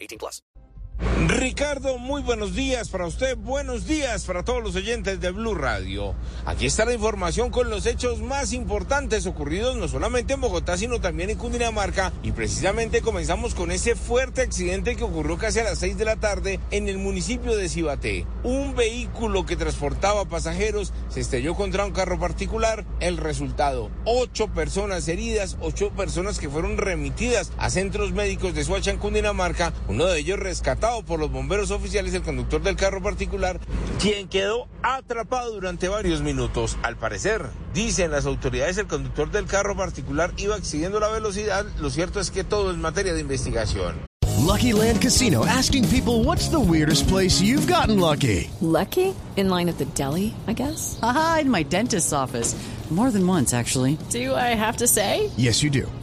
18 plus. Ricardo, muy buenos días para usted, buenos días para todos los oyentes de Blue Radio. Aquí está la información con los hechos más importantes ocurridos no solamente en Bogotá, sino también en Cundinamarca. Y precisamente comenzamos con ese fuerte accidente que ocurrió casi a las 6 de la tarde en el municipio de Cibaté. Un vehículo que transportaba pasajeros se estrelló contra un carro particular. El resultado, ocho personas heridas, ocho personas que fueron remitidas a centros médicos de Suacha en Cundinamarca, uno de ellos rescatado por los bomberos oficiales el conductor del carro particular, quien quedó atrapado durante varios minutos. Al parecer, dicen las autoridades, el conductor del carro particular iba excediendo la velocidad. Lo cierto es que todo es materia de investigación. Lucky Land Casino asking people what's the weirdest place you've gotten lucky. Lucky? In line at the deli, I guess. Aha, in my dentist's office. More than once, actually. Do I have to say? Yes, you do.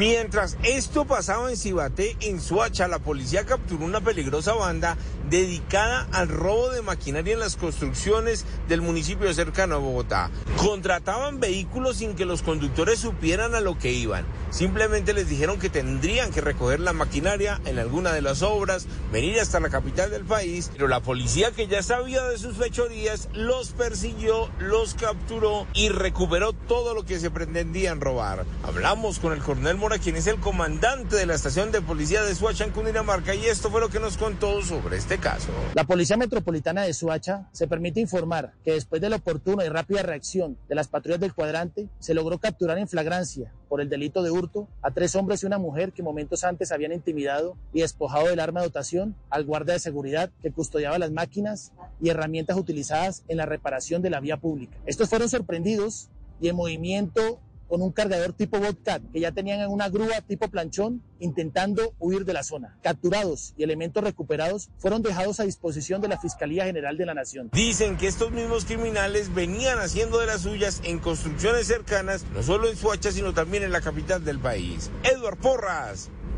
Mientras esto pasaba en Cibaté, en Suacha, la policía capturó una peligrosa banda dedicada al robo de maquinaria en las construcciones del municipio cercano a Bogotá. Contrataban vehículos sin que los conductores supieran a lo que iban. Simplemente les dijeron que tendrían que recoger la maquinaria en alguna de las obras, venir hasta la capital del país, pero la policía que ya sabía de sus fechorías los persiguió, los capturó y recuperó todo lo que se pretendían robar. Hablamos con el coronel Mora, quien es el comandante de la estación de policía de Suacha en Cundinamarca, y esto fue lo que nos contó sobre este caso. La Policía Metropolitana de Suacha se permite informar que después de la oportuna y rápida reacción de las patrullas del cuadrante, se logró capturar en flagrancia por el delito de hurto a tres hombres y una mujer que momentos antes habían intimidado y despojado del arma de dotación al guardia de seguridad que custodiaba las máquinas y herramientas utilizadas en la reparación de la vía pública. Estos fueron sorprendidos y en movimiento con un cargador tipo Bobcat que ya tenían en una grúa tipo planchón intentando huir de la zona. Capturados y elementos recuperados fueron dejados a disposición de la Fiscalía General de la Nación. Dicen que estos mismos criminales venían haciendo de las suyas en construcciones cercanas, no solo en Suacha, sino también en la capital del país. Edward Porras,